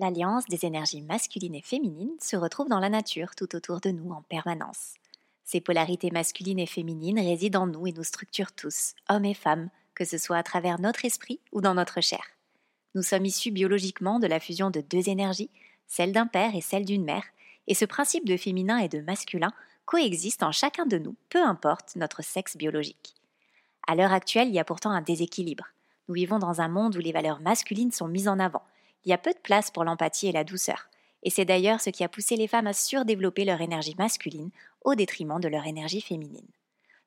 L'alliance des énergies masculines et féminines se retrouve dans la nature tout autour de nous en permanence. Ces polarités masculines et féminines résident en nous et nous structurent tous, hommes et femmes, que ce soit à travers notre esprit ou dans notre chair. Nous sommes issus biologiquement de la fusion de deux énergies, celle d'un père et celle d'une mère, et ce principe de féminin et de masculin coexiste en chacun de nous, peu importe notre sexe biologique. À l'heure actuelle, il y a pourtant un déséquilibre. Nous vivons dans un monde où les valeurs masculines sont mises en avant, il y a peu de place pour l'empathie et la douceur. Et c'est d'ailleurs ce qui a poussé les femmes à surdévelopper leur énergie masculine au détriment de leur énergie féminine.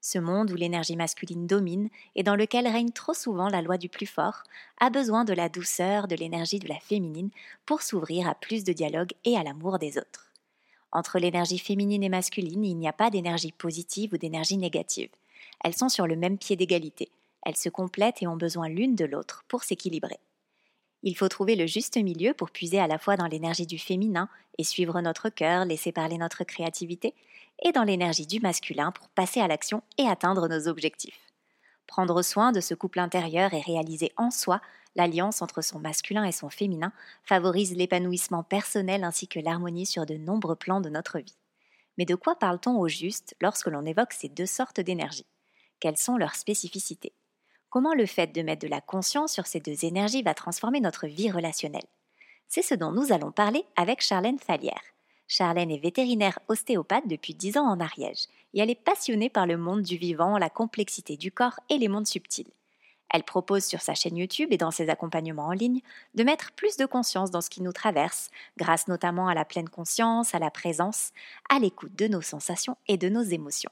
Ce monde où l'énergie masculine domine et dans lequel règne trop souvent la loi du plus fort a besoin de la douceur, de l'énergie de la féminine pour s'ouvrir à plus de dialogue et à l'amour des autres. Entre l'énergie féminine et masculine, il n'y a pas d'énergie positive ou d'énergie négative. Elles sont sur le même pied d'égalité. Elles se complètent et ont besoin l'une de l'autre pour s'équilibrer. Il faut trouver le juste milieu pour puiser à la fois dans l'énergie du féminin et suivre notre cœur, laisser parler notre créativité, et dans l'énergie du masculin pour passer à l'action et atteindre nos objectifs. Prendre soin de ce couple intérieur et réaliser en soi l'alliance entre son masculin et son féminin favorise l'épanouissement personnel ainsi que l'harmonie sur de nombreux plans de notre vie. Mais de quoi parle-t-on au juste lorsque l'on évoque ces deux sortes d'énergie? Quelles sont leurs spécificités? Comment le fait de mettre de la conscience sur ces deux énergies va transformer notre vie relationnelle? C'est ce dont nous allons parler avec Charlène Fallière. Charlène est vétérinaire ostéopathe depuis 10 ans en Ariège et elle est passionnée par le monde du vivant, la complexité du corps et les mondes subtils. Elle propose sur sa chaîne YouTube et dans ses accompagnements en ligne de mettre plus de conscience dans ce qui nous traverse, grâce notamment à la pleine conscience, à la présence, à l'écoute de nos sensations et de nos émotions.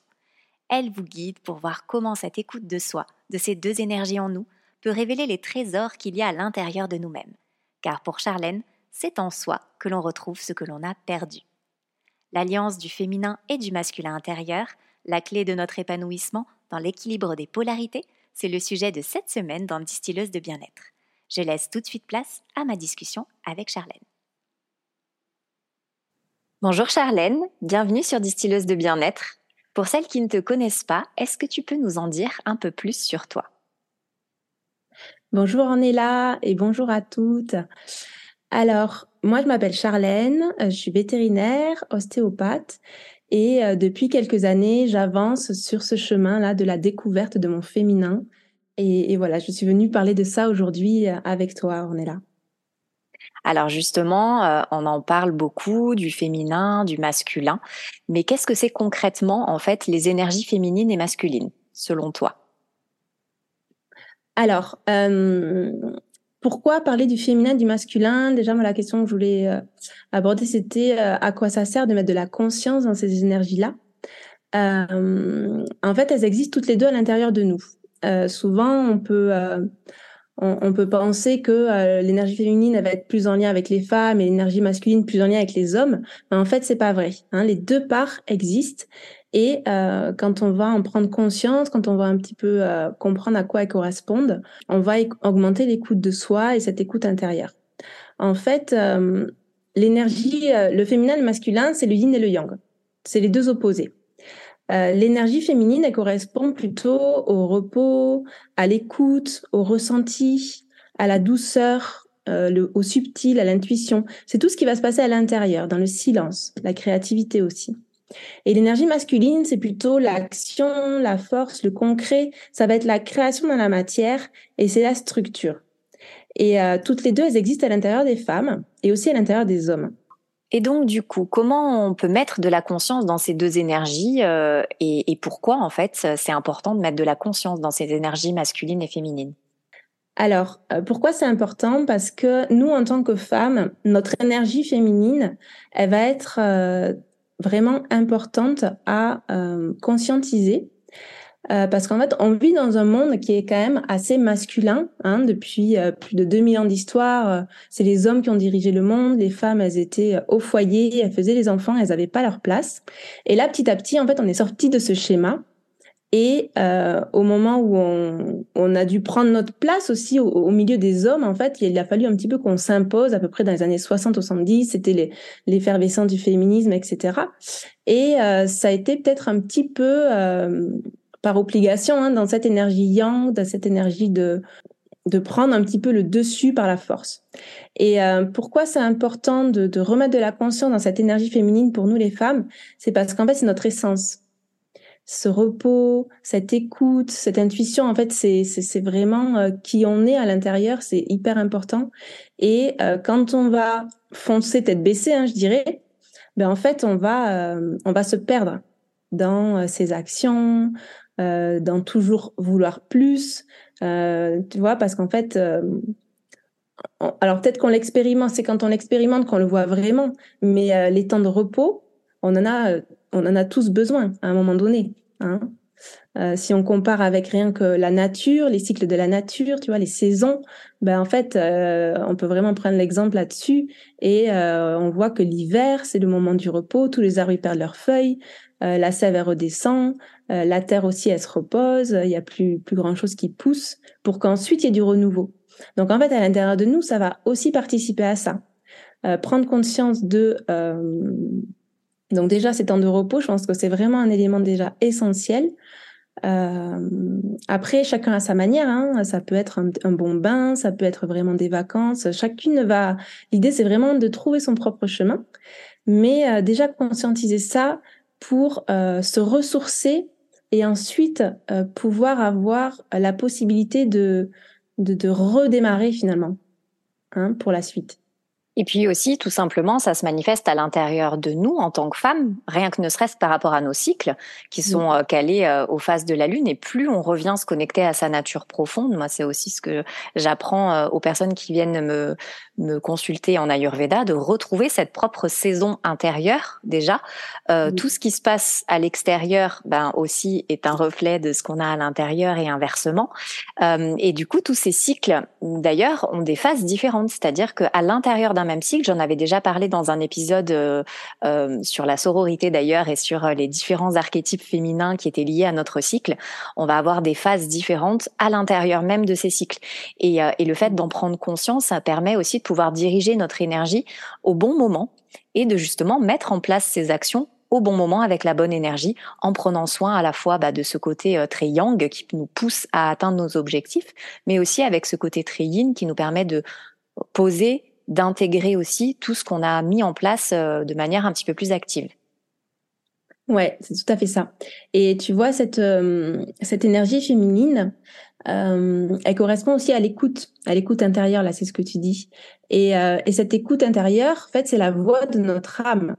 Elle vous guide pour voir comment cette écoute de soi, de ces deux énergies en nous, peut révéler les trésors qu'il y a à l'intérieur de nous-mêmes. Car pour Charlène, c'est en soi que l'on retrouve ce que l'on a perdu. L'alliance du féminin et du masculin intérieur, la clé de notre épanouissement dans l'équilibre des polarités, c'est le sujet de cette semaine dans Distilleuse de bien-être. Je laisse tout de suite place à ma discussion avec Charlène. Bonjour Charlène, bienvenue sur Distilleuse de bien-être. Pour celles qui ne te connaissent pas, est-ce que tu peux nous en dire un peu plus sur toi? Bonjour Ornella et bonjour à toutes. Alors, moi je m'appelle Charlène, je suis vétérinaire, ostéopathe et euh, depuis quelques années, j'avance sur ce chemin-là de la découverte de mon féminin. Et, et, voilà, je suis venue parler de ça aujourd'hui euh, avec toi, Ornella. Alors justement, euh, on en parle beaucoup du féminin, du masculin, mais qu'est-ce que c'est concrètement en fait les énergies féminines et masculines, selon toi? Alors, euh, pourquoi parler du féminin, du masculin? Déjà, moi, la question que je voulais euh, aborder, c'était à quoi ça sert de mettre de la conscience dans ces énergies-là? En fait, elles existent toutes les deux à l'intérieur de nous. souvent, on peut on, peut penser que euh, l'énergie féminine va être plus en lien avec les femmes et l'énergie masculine plus en lien avec les hommes, mais en fait c'est pas vrai. Hein. Les deux parts existent et euh, quand on va en prendre conscience, quand on va un petit peu euh, comprendre à quoi elles correspondent, on va augmenter l'écoute de soi et cette écoute intérieure. En fait, l'énergie, le féminin et le masculin, c'est le yin et le yang. C'est les deux opposés. Euh, l'énergie féminine, elle correspond plutôt au repos, à l'écoute, au ressenti, à la douceur, euh, le, au subtil, à l'intuition. C'est tout ce qui va se passer à l'intérieur, dans le silence, la créativité aussi. Et l'énergie masculine, c'est plutôt l'action, la force, le concret. Ça va être la création dans la matière et c'est la structure. Et euh, toutes les deux, elles existent à l'intérieur des femmes et aussi à l'intérieur des hommes. Et donc, du coup, comment on peut mettre de la conscience dans ces deux énergies euh, et, pourquoi, en fait, c'est important de mettre de la conscience dans ces énergies masculines et féminines? Alors, euh, pourquoi c'est important? Parce que nous, en tant que femmes, notre énergie féminine, elle va être euh, vraiment importante à conscientiser. Euh, parce qu'en fait, on vit dans un monde qui est quand même assez masculin. Hein, depuis euh, plus de 2000 ans d'histoire, euh, c'est les hommes qui ont dirigé le monde. Les femmes, elles étaient au foyer, elles faisaient les enfants, elles n'avaient pas leur place. Et là, petit à petit, en fait, on est sorti de ce schéma. Et au moment où on, on, a dû prendre notre place aussi au, milieu des hommes, en fait, il a fallu un petit peu qu'on s'impose, à peu près dans les années 60-70, c'était l'effervescence du féminisme, etc. Et ça a été peut-être un petit peu par obligation hein, dans cette énergie yang, dans cette énergie de de prendre un petit peu le dessus par la force. Et euh, pourquoi c'est important de, de, remettre de la conscience dans cette énergie féminine pour nous les femmes? C'est parce qu'en fait c'est notre essence. Ce repos, cette écoute, cette intuition, en fait c'est vraiment euh, qui on est à l'intérieur, c'est hyper important. Et euh, quand on va foncer tête baissée, hein, je dirais, ben en fait on va on va se perdre dans ses actions, euh, dans toujours vouloir plus, euh, tu vois, parce qu'en fait, euh, alors peut-être qu'on l'expérimente, c'est quand on l'expérimente qu'on le voit vraiment, mais les temps de repos, on en a, on en a tous besoin à un moment donné. Hein. si on compare avec rien que la nature, les cycles de la nature, tu vois, les saisons, ben en fait, on peut vraiment prendre l'exemple là-dessus et on voit que l'hiver, c'est le moment du repos, tous les arbres perdent leurs feuilles, la sève redescend, euh, la terre aussi, elle se repose, il y a plus, plus grand chose qui pousse pour qu'ensuite il y ait du renouveau. Donc en fait, à l'intérieur de nous, ça va aussi participer à ça. Euh, prendre conscience de... Euh, donc déjà, ces temps de repos, je pense que c'est vraiment un élément déjà essentiel. après, chacun à sa manière. Hein. Ça peut être un, bon bain, ça peut être vraiment des vacances. Chacune va. L'idée, c'est vraiment de trouver son propre chemin. Mais déjà conscientiser ça pour se ressourcer et ensuite euh, pouvoir avoir la possibilité de redémarrer finalement hein, pour la suite. Et puis aussi, tout simplement, ça se manifeste à l'intérieur de nous en tant que femmes, rien que ne serait-ce par rapport à nos cycles qui sont euh, calés euh, aux phases de la Lune. Et plus on revient se connecter à sa nature profonde, moi c'est aussi ce que j'apprends euh, aux personnes qui viennent me, me consulter en Ayurveda, de retrouver cette propre saison intérieure déjà. Tout ce qui se passe à l'extérieur, ben aussi est un reflet de ce qu'on a à l'intérieur et inversement. et du coup, tous ces cycles, d'ailleurs, ont des phases différentes, c'est-à-dire qu'à l'intérieur d'un même cycle. J'en avais déjà parlé dans un épisode euh, euh, sur la sororité d'ailleurs et sur euh, les différents archétypes féminins qui étaient liés à notre cycle. On va avoir des phases différentes à l'intérieur même de ces cycles. Et, le fait d'en prendre conscience, ça permet aussi de pouvoir diriger notre énergie au bon moment et de justement mettre en place ces actions au bon moment avec la bonne énergie, en prenant soin à la fois bah, de ce côté très yang qui nous pousse à atteindre nos objectifs, mais aussi avec ce côté très yin qui nous permet de poser d'intégrer aussi tout ce qu'on a mis en place euh, de manière un petit peu plus active. Ouais, c'est tout à fait ça. Et tu vois, cette, euh, cette énergie féminine, euh, elle correspond aussi à l'écoute, à l'écoute intérieure, là, c'est ce que tu dis. Et, et cette écoute intérieure, en fait, c'est la voix de notre âme.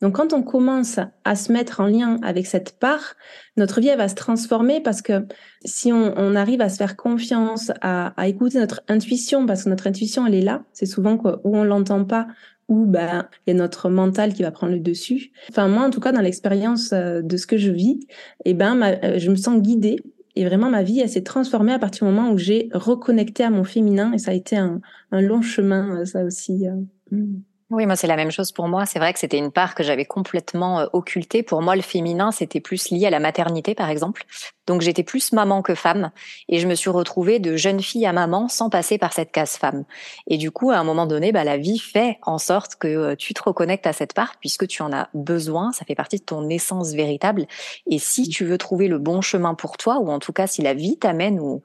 Donc quand on commence à se mettre en lien avec cette part, notre vie elle va se transformer parce que si on, on arrive à se faire confiance, à, à, écouter notre intuition, parce que notre intuition elle est là, c'est souvent quoi, où on l'entend pas, où ben il y a notre mental qui va prendre le dessus. Enfin moi en tout cas dans l'expérience euh, de ce que je vis, eh ben euh, je me sens guidée et vraiment ma vie elle s'est transformée à partir du moment où j'ai reconnecté à mon féminin et ça a été un, un long chemin euh, ça aussi. Hmm. Oui, moi c'est la même chose pour moi. C'est vrai que c'était une part que j'avais complètement euh, occultée. Pour moi, le féminin, c'était plus lié à la maternité, par exemple. Donc j'étais plus maman que femme, et je me suis retrouvée de jeune fille à maman sans passer par cette case femme. Et du coup, à un moment donné, bah, la vie fait en sorte que euh, tu te reconnectes à cette part puisque tu en as besoin. Ça fait partie de ton essence véritable. Et si tu veux trouver le bon chemin pour toi, ou en tout cas si la vie t'amène ou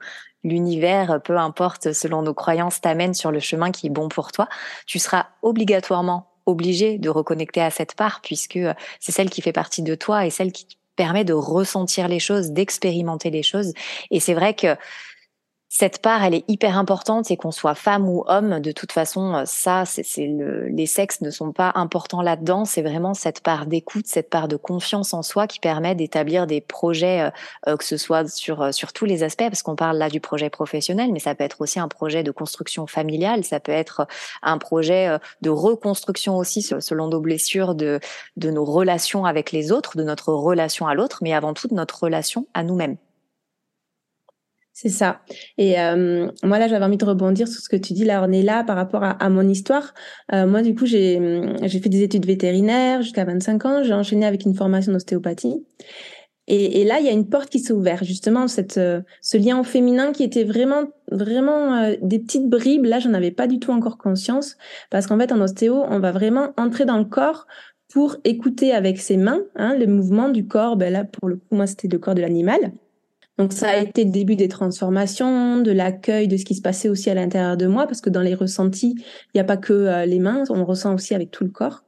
l'univers, peu importe selon nos croyances, t'amène sur le chemin qui est bon pour toi, tu seras obligatoirement obligé de reconnecter à cette part puisque euh, c'est celle qui fait partie de toi et celle qui te permet de ressentir les choses, d'expérimenter les choses. Et c'est vrai que cette part, elle est hyper importante et qu'on soit femme ou homme, de toute façon, euh, ça, c'est le, les sexes ne sont pas importants là-dedans. C'est vraiment cette part d'écoute, cette part de confiance en soi qui permet d'établir des projets, euh, euh, que ce soit sur sur tous les aspects, parce qu'on parle là du projet professionnel, mais ça peut être aussi un projet de construction familiale, ça peut être un projet de reconstruction aussi selon nos blessures de de nos relations avec les autres, de notre relation à l'autre, mais avant tout de notre relation à nous-mêmes. C'est ça. Et euh, moi là, j'avais envie de rebondir sur ce que tu dis là, on par rapport à, mon histoire. Euh, moi, du coup, j'ai fait des études vétérinaires jusqu'à 25 ans. J'ai enchaîné avec une formation d'ostéopathie. Et, et, là, il y a une porte qui s'est ouverte, justement, cette, euh, ce lien au féminin qui était vraiment, vraiment des petites bribes. Là, j'en avais pas du tout encore conscience, parce qu'en fait, en ostéo, on va vraiment entrer dans le corps pour écouter avec ses mains hein, le mouvement du corps. Ben là, pour le coup, moi, c'était le corps de l'animal. Donc ça a été le début des transformations, de l'accueil de ce qui se passait aussi à l'intérieur de moi, parce que dans les ressentis, il n'y a pas que euh, les mains, on ressent aussi avec tout le corps.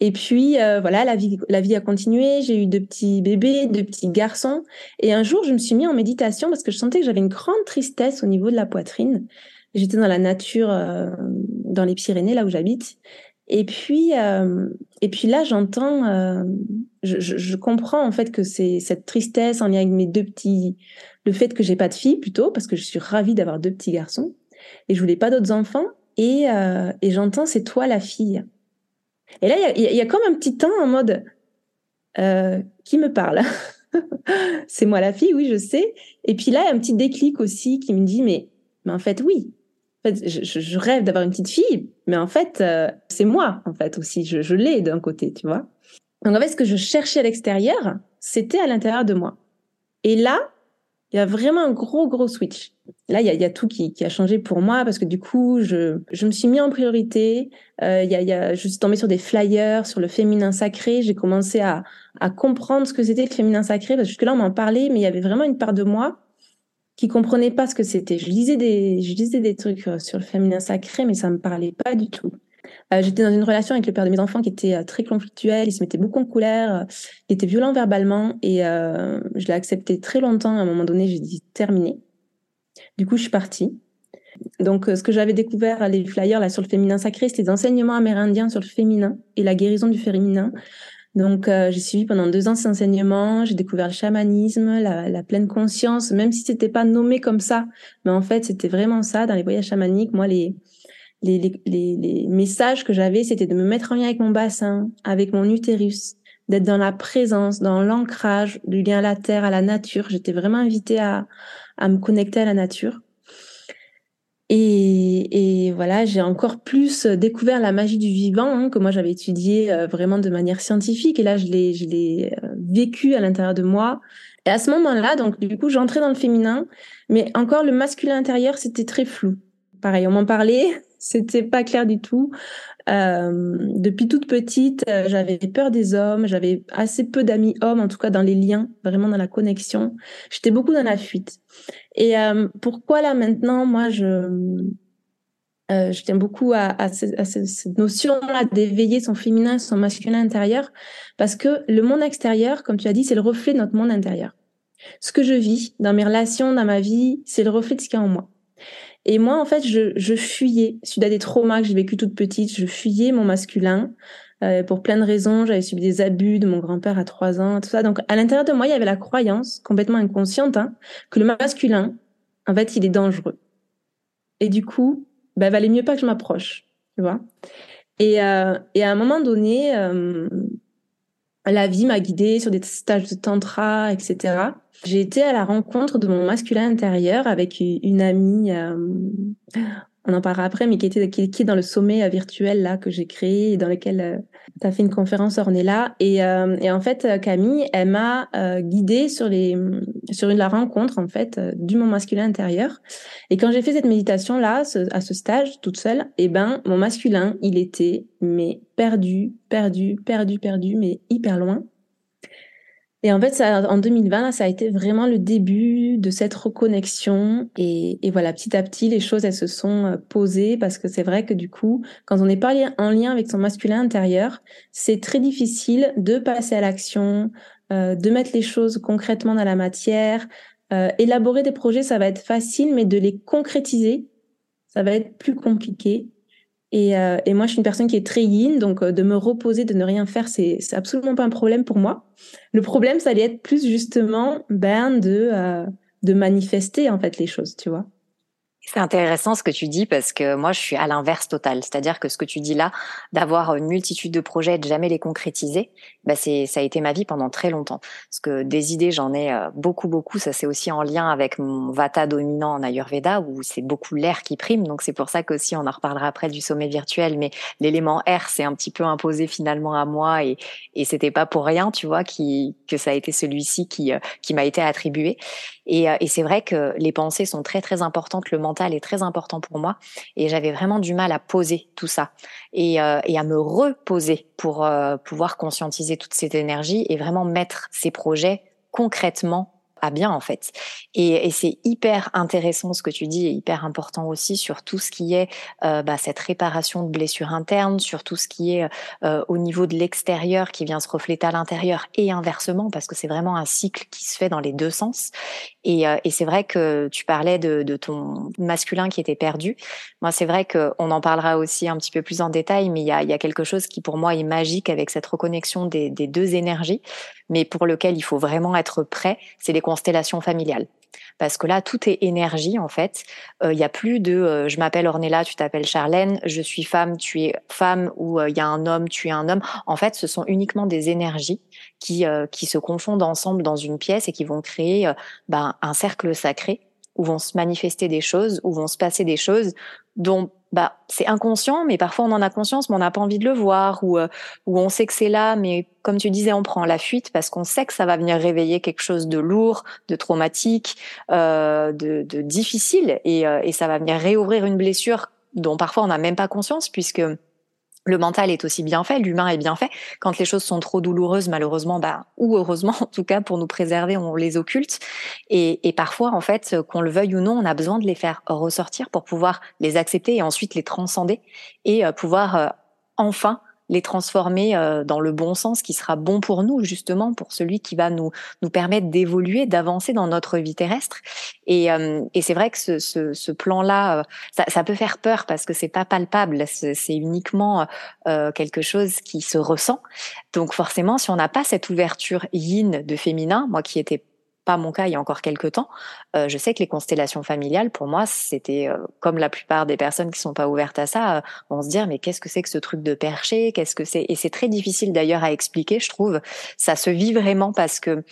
Et puis euh, voilà, la vie, la vie a continué. J'ai eu deux petits bébés, deux petits garçons. Et un jour, je me suis mis en méditation parce que je sentais que j'avais une grande tristesse au niveau de la poitrine. J'étais dans la nature, euh, dans les Pyrénées, là où j'habite. Et puis, euh, et puis là, j'entends, euh, je, je, je, comprends en fait que c'est cette tristesse en lien avec mes deux petits, le fait que j'ai pas de fille plutôt, parce que je suis ravie d'avoir deux petits garçons et je voulais pas d'autres enfants. Et, euh, et j'entends, c'est toi la fille. Et là, il y a, y a, comme un petit temps en mode, euh, qui me parle C'est moi la fille, oui, je sais. Et puis là, il y a un petit déclic aussi qui me dit, mais, mais en fait, oui, fait, je, rêve d'avoir une petite fille, mais en fait, euh, c'est moi, en fait, aussi. Je, l'ai d'un côté, tu vois. Donc, en fait, ce que je cherchais à l'extérieur, c'était à l'intérieur de moi. Et là, il y a vraiment un gros, gros switch. Là, il y a, tout qui, qui, a changé pour moi parce que du coup, je, je me suis mis en priorité. Euh, y a, je suis tombée sur des flyers sur le féminin sacré. J'ai commencé à, comprendre ce que c'était le féminin sacré parce que jusque-là, on m'en parlait, mais il y avait vraiment une part de moi qui comprenaient pas ce que c'était. Je lisais des, je lisais des trucs euh, sur le féminin sacré, mais ça me parlait pas du tout. Euh, J'étais dans une relation avec le père de mes enfants qui était euh, très conflictuel, il se mettait beaucoup en colère, il était violent verbalement et je l'ai accepté très longtemps. À un moment donné, j'ai dit terminé. Du coup, je suis partie. Donc, ce que j'avais découvert, les flyers là sur le féminin sacré, c'était des enseignements amérindiens sur le féminin et la guérison du féminin. Donc, euh, j'ai suivi pendant deux ans ces enseignements. J'ai découvert le chamanisme, la, la, pleine conscience, même si c'était pas nommé comme ça. Mais en fait, c'était vraiment ça. Dans les voyages chamaniques, moi, les, les, les, les, messages que j'avais, c'était de me mettre en lien avec mon bassin, avec mon utérus, d'être dans la présence, dans l'ancrage du lien à la terre, à la nature. J'étais vraiment invitée à, à me connecter à la nature. Et, et, voilà, j'ai encore plus découvert la magie du vivant hein, que moi j'avais étudié euh, vraiment de manière scientifique. Et là, je l'ai, je l'ai euh, vécu à l'intérieur de moi. Et à ce moment-là, donc du coup, j'entrais dans le féminin, mais encore le masculin intérieur, c'était très flou. Pareil, on m'en parlait, c'était pas clair du tout. Euh, depuis toute petite, euh, j'avais peur des hommes, j'avais assez peu d'amis hommes, en tout cas dans les liens, vraiment dans la connexion. J'étais beaucoup dans la fuite. Et euh, pourquoi là maintenant, moi, je, euh, je tiens beaucoup à, à, à cette notion-là d'éveiller son féminin, son masculin intérieur, parce que le monde extérieur, comme tu as dit, c'est le reflet de notre monde intérieur. Ce que je vis dans mes relations, dans ma vie, c'est le reflet de ce qu'il y a en moi. Et moi, en fait, je, je fuyais, suite à des traumas que j'ai vécu toute petite, je fuyais mon masculin euh, pour plein de raisons. J'avais subi des abus de mon grand-père à trois ans, tout ça. Donc, à l'intérieur de moi, il y avait la croyance, complètement inconsciente, hein, que le masculin, en fait, il est dangereux. Et du coup, ben, valait mieux pas que je m'approche, tu vois. Et, euh, à un moment donné, euh, la vie m'a guidée sur des stages de tantra, etc. J'ai été à la rencontre de mon masculin intérieur avec une amie, on en parlera après, mais qui était qui, est dans le sommet euh, virtuel là que j'ai créé et dans lequel euh, tu as fait une conférence Ornella et, euh, et en fait Camille, elle m'a euh, guidée sur les sur la rencontre en fait du mon masculin intérieur. Et quand j'ai fait cette méditation là à ce stage toute seule, eh ben mon masculin, il était mais perdu, perdu, perdu, perdu, mais hyper loin. Et en fait, ça, en 2020, ça a été vraiment le début de cette reconnexion. Et, et, voilà, petit à petit, les choses, elles se sont euh, posées parce que c'est vrai que du coup, quand on n'est pas en lien avec son masculin intérieur, c'est très difficile de passer à l'action, euh, de mettre les choses concrètement dans la matière. Euh, élaborer des projets, ça va être facile, mais de les concrétiser, ça va être plus compliqué. Et, euh, et, moi, je suis une personne qui est très yin, donc euh, de me reposer, de ne rien faire, c'est absolument pas un problème pour moi. Le problème, ça allait être plus justement ben de euh, de manifester en fait les choses, tu vois. C'est intéressant ce que tu dis parce que moi je suis à l'inverse total, c'est-à-dire que ce que tu dis là, d'avoir une multitude de projets et de jamais les concrétiser, bah c'est ça a été ma vie pendant très longtemps. Parce que des idées j'en ai euh, beaucoup beaucoup, ça c'est aussi en lien avec mon vata dominant en Ayurveda où c'est beaucoup l'air qui prime, donc c'est pour ça qu'aussi on en reparlera après du sommet virtuel, mais l'élément air c'est un petit peu imposé finalement à moi et et c'était pas pour rien, tu vois, qui que ça a été celui-ci qui euh, qui m'a été attribué. Et, euh, et c'est vrai que les pensées sont très très importantes, le mental est très important pour moi, et j'avais vraiment du mal à poser tout ça. Et, euh, et à me reposer pour euh, pouvoir conscientiser toute cette énergie et vraiment mettre ces projets concrètement bien en fait. Et, c'est hyper intéressant ce que tu dis et hyper important aussi sur tout ce qui est euh, bah, cette réparation de blessures internes, sur tout ce qui est euh, au niveau de l'extérieur qui vient se refléter à l'intérieur et inversement parce que c'est vraiment un cycle qui se fait dans les deux sens. Et, euh, c'est vrai que tu parlais de, ton masculin qui était perdu. Moi, c'est vrai qu'on en parlera aussi un petit peu plus en détail, mais il y a, y a quelque chose qui pour moi est magique avec cette reconnexion des deux énergies, mais pour lequel il faut vraiment être prêt. C'est les constellation familiale. Parce que là, tout est énergie, en fait. Il euh, n'y a plus de euh, je m'appelle Ornella, tu t'appelles Charlène, je suis femme, tu es femme, ou il euh, y a un homme, tu es un homme. En fait, ce sont uniquement des énergies qui, qui se confondent ensemble dans une pièce et qui vont créer ben, un cercle sacré où vont se manifester des choses, où vont se passer des choses dont bah c'est inconscient, mais parfois on en a conscience, mais on n'a pas envie de le voir, ou euh, ou on sait que c'est là, mais comme tu disais, on prend la fuite parce qu'on sait que ça va venir réveiller quelque chose de lourd, de traumatique, euh, de, de, difficile, et, euh, et ça va venir réouvrir une blessure dont parfois on n'a même pas conscience, puisque le mental est aussi bien fait, l'humain est bien fait. Quand les choses sont trop douloureuses, malheureusement, bah, ou heureusement, en tout cas, pour nous préserver, on les occulte. Et, et parfois, en fait, qu'on le veuille ou non, on a besoin de les faire ressortir pour pouvoir les accepter et ensuite les transcender et euh, pouvoir euh, enfin les transformer euh, dans le bon sens qui sera bon pour nous justement pour celui qui va nous nous permettre d'évoluer d'avancer dans notre vie terrestre. Et, euh, et c'est vrai que ce, ce, ce plan là euh, ça, ça, peut faire peur parce que c'est pas palpable. C'est uniquement quelque chose qui se ressent. Donc forcément si on n'a pas cette ouverture yin de féminin moi qui étais pas mon cas il y a encore quelques temps. Euh, je sais que les constellations familiales, pour moi, c'était euh, comme la plupart des personnes qui sont pas ouvertes à ça, euh, on se dit mais qu'est-ce que c'est que ce truc de perché? Qu'est-ce que c'est? Et c'est très difficile d'ailleurs à expliquer, je trouve. Ça se vit vraiment parce que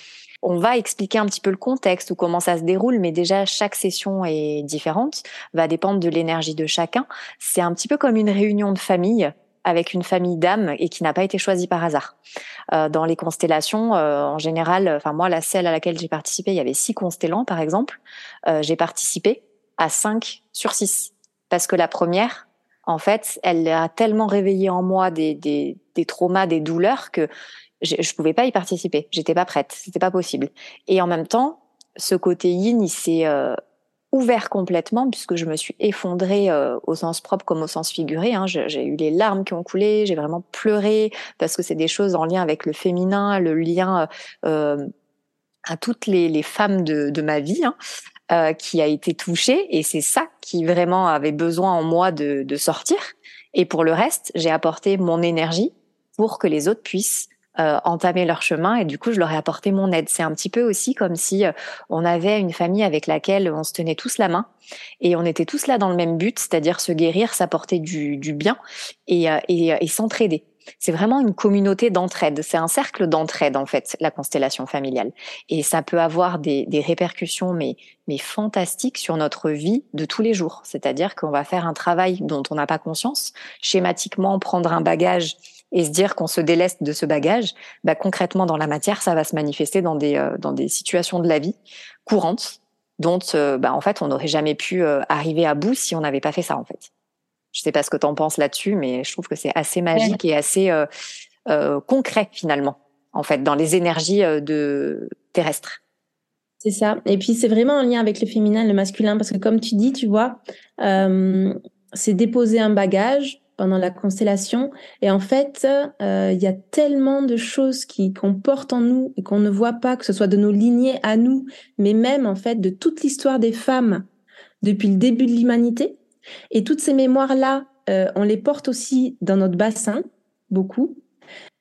on va expliquer un petit peu le contexte ou comment ça se déroule, mais déjà chaque session est différente, va dépendre de l'énergie de chacun. C'est un petit peu comme une réunion de famille avec une famille d'âmes et qui n'a pas été choisie par hasard. Euh, dans les constellations, euh, en général, enfin moi, la celle à laquelle j'ai participé, il y avait six constellants, par exemple. Euh, j'ai participé à cinq sur six parce que la première, en fait, elle a tellement réveillé en moi des, des, des traumas, des douleurs que je, je pouvais pas y participer. J'étais pas prête, c'était pas possible. Et en même temps, ce côté yin, il s'est euh, ouvert complètement puisque je me suis effondrée euh, au sens propre comme au sens figuré. Hein. J'ai eu les larmes qui ont coulé, j'ai vraiment pleuré parce que c'est des choses en lien avec le féminin, le lien euh, à toutes les, femmes de, ma vie. Hein, euh, qui a été touchée et c'est ça qui vraiment avait besoin en moi de sortir. Et pour le reste, j'ai apporté mon énergie pour que les autres puissent euh, entamer leur chemin et du coup je leur ai apporté mon aide. C'est un petit peu aussi comme si euh, on avait une famille avec laquelle on se tenait tous la main et on était tous là dans le même but, c'est-à-dire se guérir, s'apporter du, du, bien et, euh, et, et s'entraider. C'est vraiment une communauté d'entraide. C'est un cercle d'entraide en fait, la constellation familiale. Et ça peut avoir des, des répercussions mais mais fantastiques sur notre vie de tous les jours. C'est-à-dire qu'on va faire un travail dont on n'a pas conscience, schématiquement prendre un bagage et se dire qu'on se déleste de ce bagage, bah, concrètement dans la matière, ça va se manifester dans des, euh, dans des situations de la vie courantes dont euh, bah, en fait on n'aurait jamais pu euh, arriver à bout si on n'avait pas fait ça en fait. Je sais pas ce que tu en penses là-dessus, mais je trouve que c'est assez magique et assez concret finalement en fait dans les énergies de terrestres. C'est ça. Et puis c'est vraiment en lien avec le féminin, le masculin, parce que comme tu dis, tu vois, c'est déposer un bagage pendant la constellation. Et en fait, euh, il y a tellement de choses qui qu'on porte en nous et qu'on ne voit pas, que ce soit de nos lignées à nous, mais même en fait de toute l'histoire des femmes depuis le début de l'humanité. Et toutes ces mémoires-là, euh, on les porte aussi dans notre bassin, beaucoup.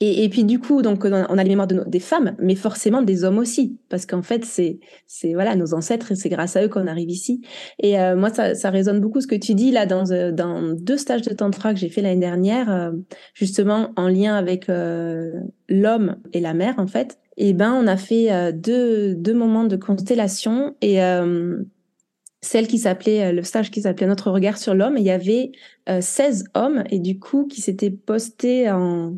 Et, puis du coup, donc on a les mémoires de des femmes, mais forcément des hommes aussi, parce qu'en fait c'est c'est voilà nos ancêtres et c'est grâce à eux qu'on arrive ici. Et euh, moi ça, ça résonne beaucoup ce que tu dis là dans euh, dans deux stages de tantra que j'ai fait l'année dernière, euh, justement en lien avec l'homme et la mère en fait. Et ben on a fait deux deux moments de constellation et celle qui s'appelait le stage qui s'appelait notre regard sur l'homme. Il y avait 16 hommes et du coup qui s'étaient postés en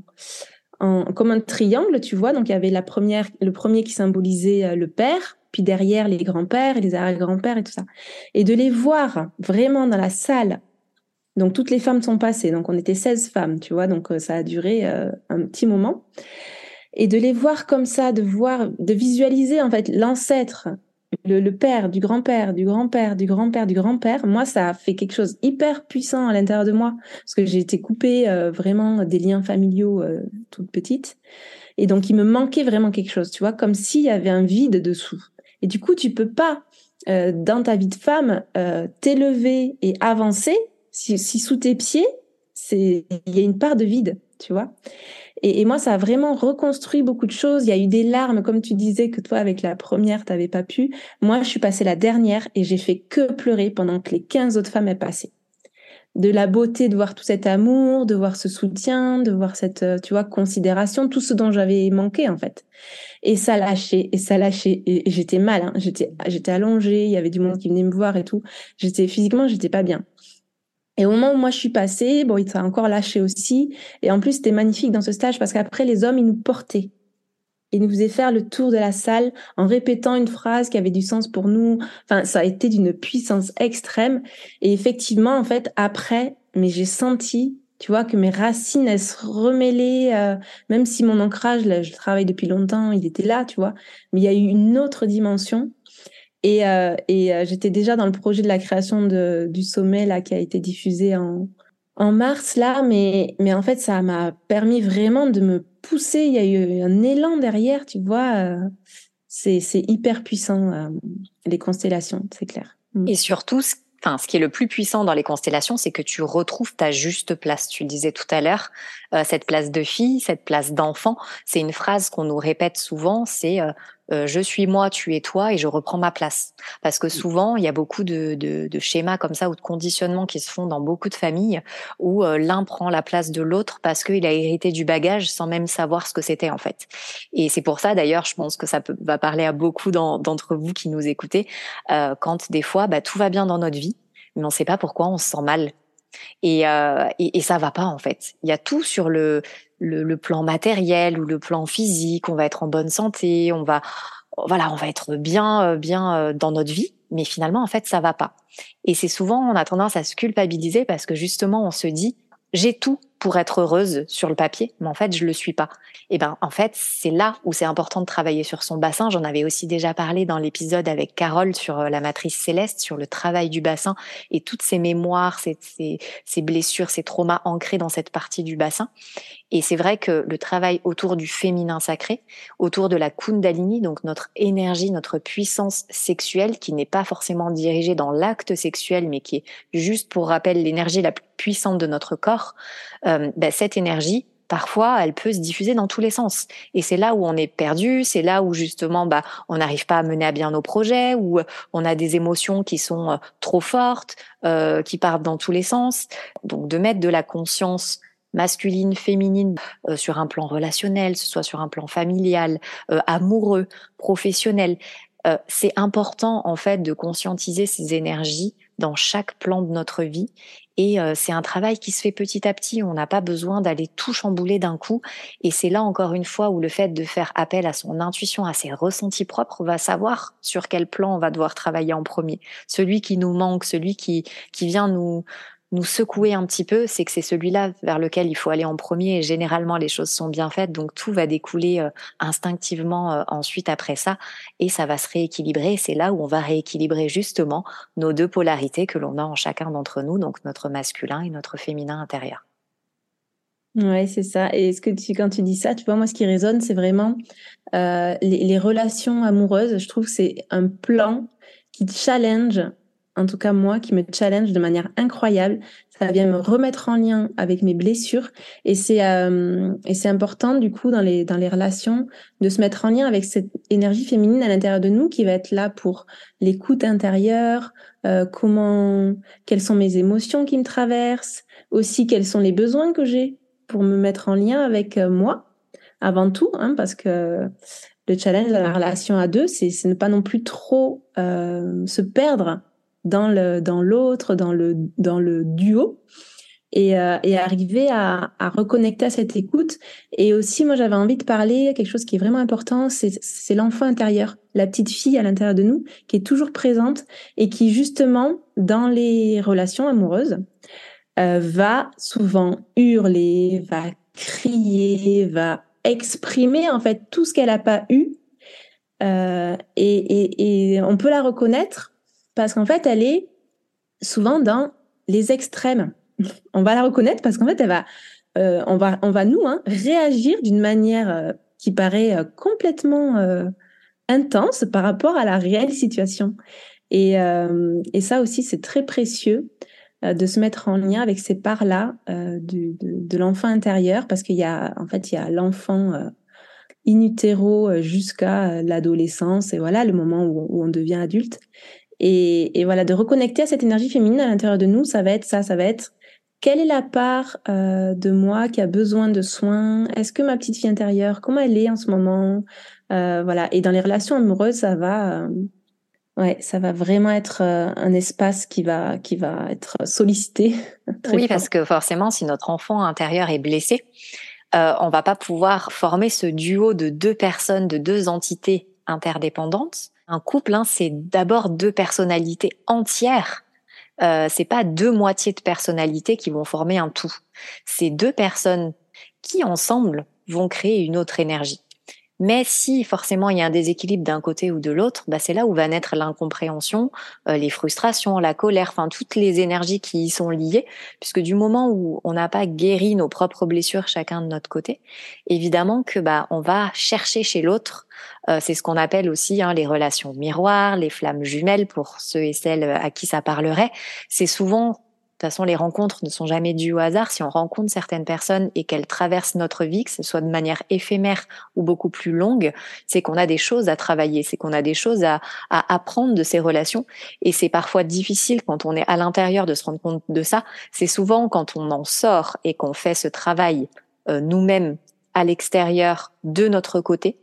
comme un triangle, tu vois. Donc il y avait la première, le premier qui symbolisait euh, le père, puis derrière les grands-pères les arrière-grands-pères et tout ça. Et de les voir vraiment dans la salle. Donc toutes les femmes sont passées. Donc on était 16 femmes, tu vois. Donc euh, ça a duré euh, un petit moment. Et de les voir comme ça, de voir, de visualiser en fait l'ancêtre le, père, du grand-père, du grand-père, du grand-père, du grand-père, moi, ça a fait quelque chose hyper puissant à l'intérieur de moi, parce que j'ai été coupée euh, vraiment des liens familiaux euh, toute petite. Et donc, il me manquait vraiment quelque chose, tu vois, comme s'il y avait un vide dessous. Et du coup, tu peux pas, euh, dans ta vie de femme, t'élever et avancer si, si sous tes pieds, il y a une part de vide, tu vois. Et, moi, ça a vraiment reconstruit beaucoup de choses. Il y a eu des larmes, comme tu disais que toi, avec la première, t'avais pas pu. Moi, je suis passée la dernière et j'ai fait que pleurer pendant que les 15 autres femmes aient passé. De la beauté de voir tout cet amour, de voir ce soutien, de voir cette, euh, tu vois, considération, tout ce dont j'avais manqué, en fait. Et ça lâchait, et ça lâchait. Et, j'étais mal, hein. J'étais, j'étais allongée, il y avait du monde qui venait me voir et tout. J'étais, physiquement, j'étais pas bien. Et au moment où moi je suis passée, bon, il s'est encore lâché aussi. Et en plus, c'était magnifique dans ce stage parce qu'après, les hommes, ils nous portaient. Ils nous faisaient faire le tour de la salle en répétant une phrase qui avait du sens pour nous. Enfin, ça a été d'une puissance extrême. Et effectivement, en fait, après, mais j'ai senti, tu vois, que mes racines, elles se remêlaient, euh, même si mon ancrage, là, je travaille depuis longtemps, il était là, tu vois. Mais il y a eu une autre dimension et, euh, euh, j'étais déjà dans le projet de la création du sommet là qui a été diffusé en, mars là, mais en fait ça m'a permis vraiment de me pousser. Il y a eu un élan derrière, tu vois. Euh, c'est hyper puissant les constellations, c'est clair. Mm. Et surtout, enfin, ce qui est le plus puissant dans les constellations, c'est que tu retrouves ta juste place. Tu disais tout à l'heure, cette place de fille, cette place d'enfant. C'est une phrase qu'on nous répète souvent. C'est euh, euh, je suis moi, tu es toi, et je reprends ma place. Parce que souvent, il y a beaucoup de, de, de schémas comme ça ou de conditionnements qui se font dans beaucoup de familles où l'un prend la place de l'autre parce qu'il a hérité du bagage sans même savoir ce que c'était en fait. Et c'est pour ça d'ailleurs, je pense que ça peut, va parler à beaucoup d'entre vous qui nous écoutez, quand des fois, bah, tout va bien dans notre vie, mais on ne sait pas pourquoi on se sent mal. Et, euh, et, et, ça va pas en fait. Il y a tout sur le, le, le, plan matériel ou le plan physique. On va être en bonne santé, on va voilà, on va être bien euh, bien euh, dans notre vie, mais finalement en fait ça va pas. Et c'est souvent on a tendance à se culpabiliser parce que justement on se dit j'ai tout pour être heureuse sur le papier, mais en fait, je le suis pas. Et ben, en fait, c'est là où c'est important de travailler sur son bassin. J'en avais aussi déjà parlé dans l'épisode avec Carole sur euh, la matrice céleste, sur le travail du bassin et toutes ces mémoires, ces blessures, ces traumas ancrés dans cette partie du bassin. Et c'est vrai que le travail autour du féminin sacré, autour de la Kundalini, donc notre énergie, notre puissance sexuelle, qui n'est pas forcément dirigée dans l'acte sexuel, mais qui est juste pour rappel l'énergie la plus puissante de notre corps, euh, ben, cette énergie, parfois, elle peut se diffuser dans tous les sens. Et c'est là où on est perdu, c'est là où justement, bah, on n'arrive pas à mener à bien nos projets, où on a des émotions qui sont euh, trop fortes, euh, qui partent dans tous les sens. Donc, de mettre de la conscience masculine, féminine, euh, sur un plan relationnel, ce soit sur un plan familial, euh, amoureux, professionnel. Euh, c'est important en fait de conscientiser ces énergies dans chaque plan de notre vie et euh, c'est un travail qui se fait petit à petit. On n'a pas besoin d'aller tout chambouler d'un coup. Et c'est là encore une fois où le fait de faire appel à son intuition, à ses ressentis propres, va savoir sur quel plan on va devoir travailler en premier. Celui qui nous manque, celui qui qui vient nous nous secouer un petit peu, c'est que c'est celui-là vers lequel il faut aller en premier. Et généralement, les choses sont bien faites, donc tout va découler euh, instinctivement euh, ensuite après ça, et ça va se rééquilibrer. C'est là où on va rééquilibrer justement nos deux polarités que l'on a en chacun d'entre nous, donc notre masculin et notre féminin intérieur. Ouais, c'est ça. Et ce que tu, quand tu dis ça, tu vois, moi, ce qui résonne, c'est vraiment euh, les, les, relations amoureuses. Je trouve que c'est un plan qui challenge en tout cas moi, qui me challenge de manière incroyable, ça vient me remettre en lien avec mes blessures. Et c'est euh, et c'est important du coup dans les dans les relations de se mettre en lien avec cette énergie féminine à l'intérieur de nous qui va être là pour l'écoute intérieure, euh, comment, quelles sont mes émotions qui me traversent, aussi quels sont les besoins que j'ai pour me mettre en lien avec euh, moi avant tout, hein, parce que le challenge de la relation à deux, c'est ne pas non plus trop euh, se perdre dans le dans l'autre, dans le dans le duo. Et, euh, et arriver à, à, reconnecter à cette écoute. Et aussi, moi, j'avais envie de parler quelque chose qui est vraiment important, c'est l'enfant intérieur, la petite fille à l'intérieur de nous, qui est toujours présente et qui, justement, dans les relations amoureuses, euh, va souvent hurler, va crier, va exprimer en fait tout ce qu'elle n'a pas eu. Euh, et, et, et, on peut la reconnaître parce qu'en fait, elle est souvent dans les extrêmes. On va la reconnaître parce qu'en fait, euh, on va, on va nous hein, réagir d'une manière euh, qui paraît euh, complètement intense par rapport à la réelle situation. Et, ça aussi, c'est très précieux de se mettre en lien avec ces parts-là de, l'enfant intérieur parce qu'il y a, en fait, il y a l'enfant in utero jusqu'à l'adolescence et voilà le moment où on devient adulte. Et, et, voilà, de reconnecter à cette énergie féminine à l'intérieur de nous, ça va être ça, ça va être quelle est la part euh, de moi qui a besoin de soins? Est-ce que ma petite fille intérieure, comment elle est en ce moment? Euh, Voilà. Et dans les relations amoureuses, ça va, euh, ouais, ça va vraiment être un espace qui va, qui va être sollicité. oui, fort. parce que forcément, si notre enfant intérieur est blessé, on va pas pouvoir former ce duo de deux personnes, de deux entités interdépendantes un couple, hein, c'est d'abord deux personnalités entières. Euh, c'est pas deux moitiés de personnalité qui vont former un tout. C'est deux personnes qui ensemble vont créer une autre énergie. Mais si forcément il y a un déséquilibre d'un côté ou de l'autre, bah c'est là où va naître l'incompréhension, euh, les frustrations, la colère, enfin toutes les énergies qui y sont liées, puisque du moment où on n'a pas guéri nos propres blessures chacun de notre côté, évidemment que bah on va chercher chez l'autre. Euh, c'est ce qu'on appelle aussi hein, les relations miroirs, les flammes jumelles pour ceux et celles à qui ça parlerait. C'est souvent façon, les rencontres ne sont jamais dues au hasard. Si on rencontre certaines personnes et qu'elles traversent notre vie, que ce soit de manière éphémère ou beaucoup plus longue, c'est qu'on a des choses à travailler, c'est qu'on a des choses à, à, apprendre de ces relations. Et c'est parfois difficile quand on est à l'intérieur de se rendre compte de ça. C'est souvent quand on en sort et qu'on fait ce travail euh, nous-mêmes à l'extérieur de notre côté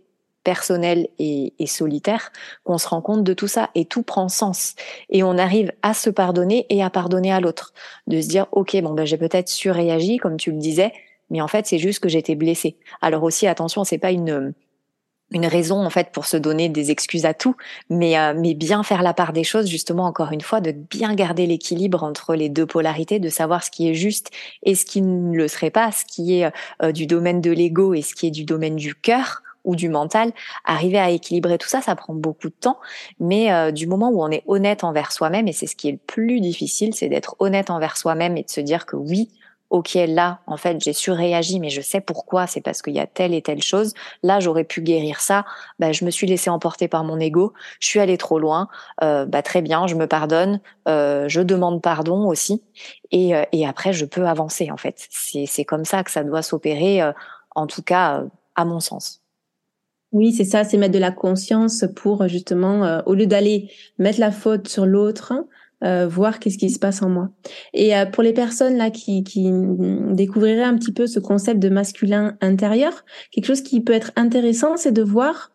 personnel et, et solitaire qu'on se rend compte de tout ça. Et tout prend sens. Et on arrive à se pardonner et à pardonner à l'autre. De se dire ok bon ben j'ai peut-être surréagi comme tu le disais mais en fait c'est juste que j'étais blessée. Alors aussi attention c'est pas une une raison en fait pour se donner des excuses à tout, mais euh, mais bien faire la part des choses justement encore une fois de bien garder l'équilibre entre les deux polarités, de savoir ce qui est juste et ce qui ne le serait pas, ce qui est euh, du domaine de l'ego et ce qui est du domaine du cœur ou du mental, arriver à équilibrer tout ça, ça prend beaucoup de temps. Mais euh, du moment où on est honnête envers soi-même, et c'est ce qui est le plus difficile, c'est d'être honnête envers soi-même et de se dire que oui, ok, là, en fait, j'ai surréagi, mais je sais pourquoi, c'est parce qu'il y a telle et telle chose. Là, j'aurais pu guérir ça. Bah, je me suis laissé emporter par mon ego. Je suis allée trop loin. Euh, bah, très bien, je me pardonne. Euh, je demande pardon aussi. Et, euh, et après, je peux avancer, en fait. C'est comme ça que ça doit s'opérer, euh, en tout cas, à mon sens. Oui, c'est ça, c'est mettre de la conscience pour justement, euh, au lieu d'aller mettre la faute sur l'autre, euh, voir qu'est-ce qui se passe en moi. Et euh, pour les personnes là qui, qui découvriraient un petit peu ce concept de masculin intérieur, quelque chose qui peut être intéressant, c'est de voir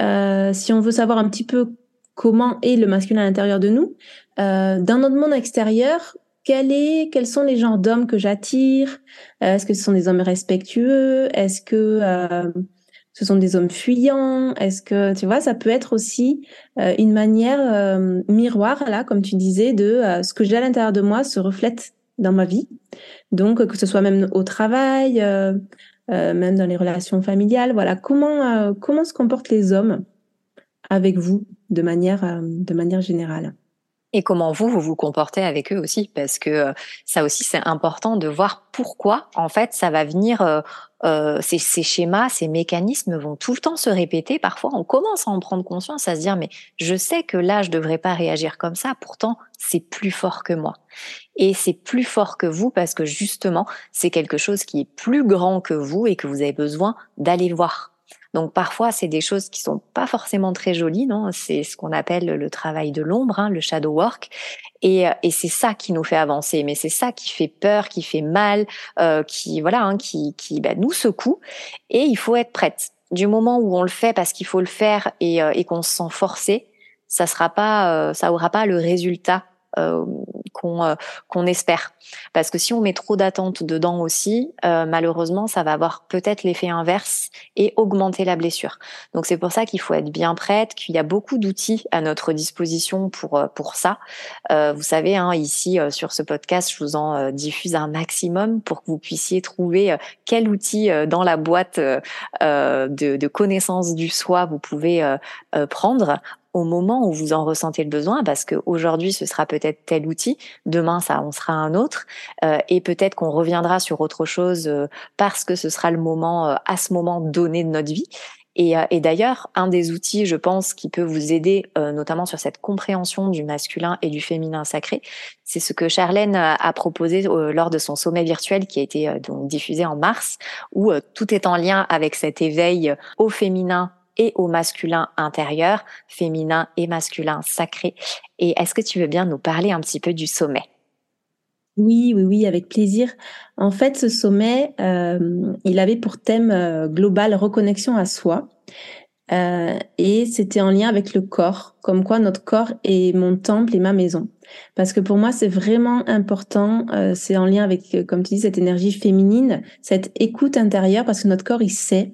euh, si on veut savoir un petit peu comment est le masculin à l'intérieur de nous, euh, dans notre monde extérieur, quel est, quels sont les genres d'hommes que j'attire Est-ce que ce sont des hommes respectueux Est-ce que ce sont des hommes fuyants Est-ce que tu vois, ça peut être aussi euh, une manière euh, miroir là, comme tu disais, de euh, ce que j'ai à l'intérieur de moi se reflète dans ma vie. Donc que ce soit même au travail, même dans les relations familiales. Voilà, comment comment se comportent les hommes avec vous de manière de manière générale? Et comment vous, vous vous comportez avec eux aussi, parce que euh, ça aussi, c'est important de voir pourquoi, en fait, ça va venir, euh, euh, ces, ces, schémas, ces mécanismes vont tout le temps se répéter. Parfois, on commence à en prendre conscience, à se dire, mais je sais que là, je devrais pas réagir comme ça, pourtant, c'est plus fort que moi. Et c'est plus fort que vous parce que justement, c'est quelque chose qui est plus grand que vous et que vous avez besoin d'aller voir. Donc parfois, c'est des choses qui sont pas forcément très jolies, non? C'est ce qu'on appelle le travail de l'ombre, hein, le shadow work, et, et c'est ça qui nous fait avancer. Mais c'est ça qui fait peur, qui fait mal, euh, qui voilà, hein, qui, qui bah, nous secoue. Et il faut être prête. Du moment où on le fait parce qu'il faut le faire et, euh, et qu'on se sent forcé, ça sera pas, euh, ça aura pas le résultat euh, qu'on euh, qu'on espère. Parce que si on met trop d'attentes dedans aussi, euh, malheureusement, ça va avoir peut-être l'effet inverse et augmenter la blessure. Donc c'est pour ça qu'il faut être bien prête, qu'il y a beaucoup d'outils à notre disposition pour pour ça. vous savez, hein, ici sur ce podcast, je vous en diffuse un maximum pour que vous puissiez trouver quel outil dans la boîte de, de connaissances du soi vous pouvez prendre au moment où vous en ressentez le besoin, parce qu'aujourd'hui ce sera peut-être tel outil, demain ça en sera un autre, euh, et peut-être qu'on reviendra sur autre chose euh, parce que ce sera le moment euh, à ce moment donné de notre vie. Et, et d'ailleurs, un des outils, je pense, qui peut vous aider, notamment sur cette compréhension du masculin et du féminin sacré, c'est ce que Charlène a proposé lors de son sommet virtuel qui a été donc diffusé en mars, où tout est en lien avec cet éveil au féminin et au masculin intérieur, féminin et masculin sacré. Et est-ce que tu veux bien nous parler un petit peu du sommet? Oui, oui, oui, avec plaisir. En fait, ce sommet, euh, il avait pour thème euh, global reconnexion à soi. Euh, et c'était en lien avec le corps, comme quoi notre corps est mon temple et ma maison. Parce que pour moi, c'est vraiment important, c'est en lien avec, comme tu dis, cette énergie féminine, cette écoute intérieure, parce que notre corps, il sait.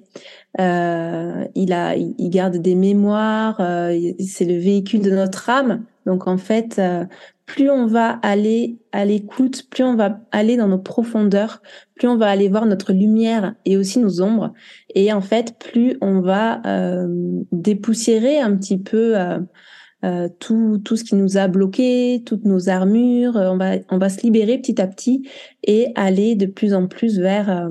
Euh, il a, il garde des mémoires. Euh, c'est le véhicule de notre âme. Donc en fait, euh, plus on va aller à l'écoute, plus on va aller dans nos profondeurs, plus on va aller voir notre lumière et aussi nos ombres. Et en fait, plus on va dépoussiérer un petit peu. tout, tout ce qui nous a bloqué, toutes nos armures, on va, on va se libérer petit à petit et aller de plus en plus vers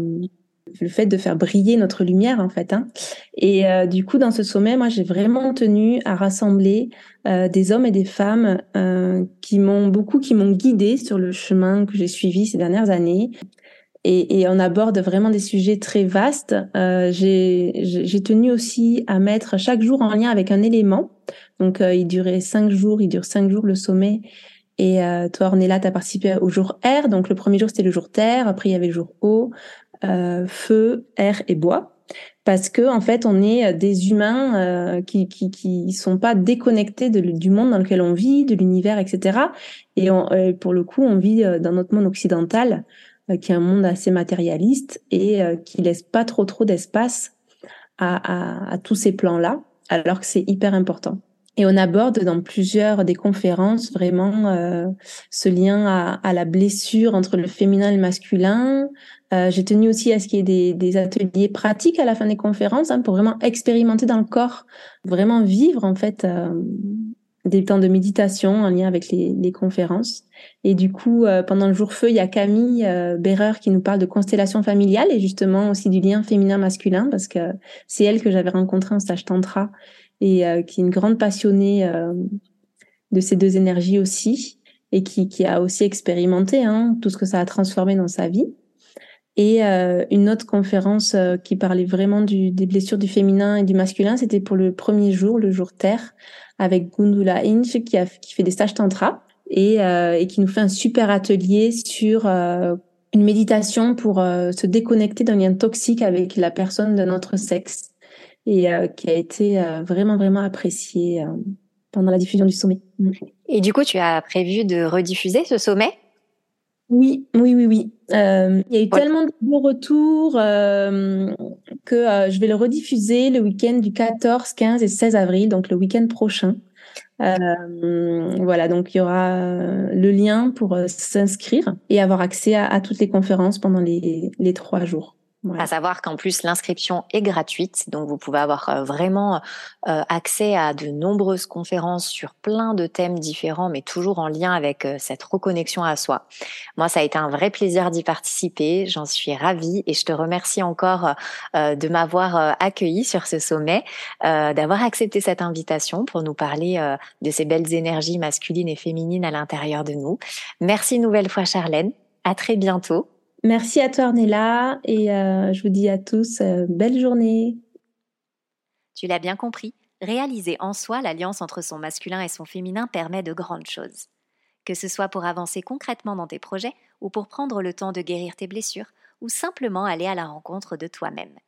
le fait de faire briller notre lumière en fait. Hein. Et euh, du coup, dans ce sommet, moi, j'ai vraiment tenu à rassembler euh, des hommes et des femmes euh, qui m'ont beaucoup, qui m'ont guidée sur le chemin que j'ai suivi ces dernières années. Et, et, on aborde vraiment des sujets très vastes. j'ai tenu aussi à mettre chaque jour en lien avec un élément. Donc, il durait cinq jours, il dure cinq jours le sommet. Et toi, Ornella, tu as participé au jour R. Donc, le premier jour, c'était le jour Terre. Après, il y avait le jour eau. Euh, feu, air et bois parce que en fait on est des humains euh, qui, qui qui sont pas déconnectés du monde dans lequel on vit, de l'univers, etc. Et on, euh, pour le coup, on vit dans notre monde occidental, qui est un monde assez matérialiste et qui laisse pas trop trop d'espace à, à, à, tous ces plans-là, alors que c'est hyper important. Et on aborde dans plusieurs des conférences vraiment ce lien à, à, la blessure entre le féminin et le masculin, euh, j'ai tenu aussi à ce qu'il y ait des, des, ateliers pratiques à la fin des conférences hein, pour vraiment expérimenter dans le corps, vraiment vivre en fait euh, des temps de méditation en lien avec les, les conférences. Et du coup, euh, pendant le jour feu, il y a Camille euh, qui nous parle de constellation familiale et justement aussi du lien féminin-masculin parce que c'est elle que j'avais rencontrée en stage tantra et euh, qui est une grande passionnée de ces deux énergies aussi et qui, qui a aussi expérimenté hein, tout ce que ça a transformé dans sa vie et euh, une autre conférence euh, qui parlait vraiment du, des blessures du féminin et du masculin, c'était pour le premier jour, le jour Terre, avec Gundula Inch qui, a, qui fait des stages tantra et, euh, et qui nous fait un super atelier sur une méditation pour se déconnecter d'un lien toxique avec la personne de notre sexe et qui a été vraiment vraiment apprécié pendant la diffusion du sommet. Et du coup, tu as prévu de rediffuser ce sommet? Oui, oui, oui, oui. Euh, il y a eu tellement de bons retours euh, que euh, je vais le rediffuser le week-end du 14, 15 et 16 avril, donc le week-end prochain. voilà, donc il y aura le lien pour s'inscrire et avoir accès à, toutes les conférences pendant les, les trois jours. À savoir qu'en plus, l'inscription est gratuite, donc vous pouvez avoir euh, vraiment euh, accès à de nombreuses conférences sur plein de thèmes différents, mais toujours en lien avec euh, cette reconnexion à soi. Moi, ça a été un vrai plaisir d'y participer, j'en suis ravie et je te remercie encore de m'avoir accueilli sur ce sommet, d'avoir accepté cette invitation pour nous parler de ces belles énergies masculines et féminines à l'intérieur de nous. Merci une nouvelle fois, Charlène. À très bientôt. Merci à toi, Ornella, et euh, je vous dis à tous euh, belle journée. Tu l'as bien compris, réaliser en soi l'alliance entre son masculin et son féminin permet de grandes choses. Que ce soit pour avancer concrètement dans tes projets, ou pour prendre le temps de guérir tes blessures, ou simplement aller à la rencontre de toi-même.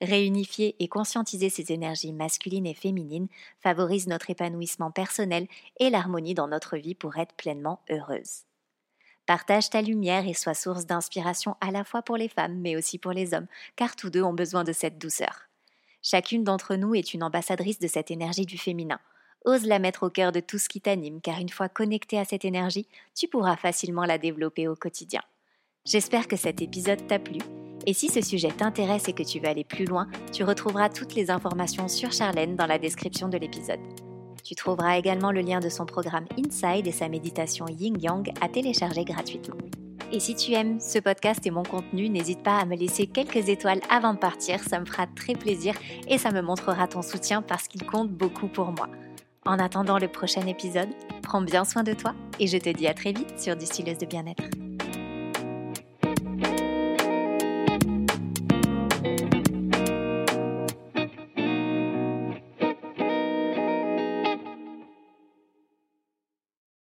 Réunifier et conscientiser ces énergies masculines et féminines favorise notre épanouissement personnel et l'harmonie dans notre vie pour être pleinement heureuse. Partage ta lumière et sois source d'inspiration à la fois pour les femmes, mais aussi pour les hommes, car tous deux ont besoin de cette douceur. Chacune d'entre nous est une ambassadrice de cette énergie du féminin. Ose la mettre au cœur de tout ce qui t'anime, car une fois connecté à cette énergie, tu pourras facilement la développer au quotidien. J'espère que cet épisode t'a plu. Et si ce sujet t'intéresse et que tu veux aller plus loin, tu retrouveras toutes les informations sur Charlène dans la description de l'épisode. Tu trouveras également le lien de son programme Inside et sa méditation Yin Yang à télécharger gratuitement. Et si tu aimes ce podcast et mon contenu, n'hésite pas à me laisser quelques étoiles avant de partir, ça me fera très plaisir et ça me montrera ton soutien parce qu'il compte beaucoup pour moi. En attendant le prochain épisode, prends bien soin de toi et je te dis à très vite sur Distilleuse de bien-être.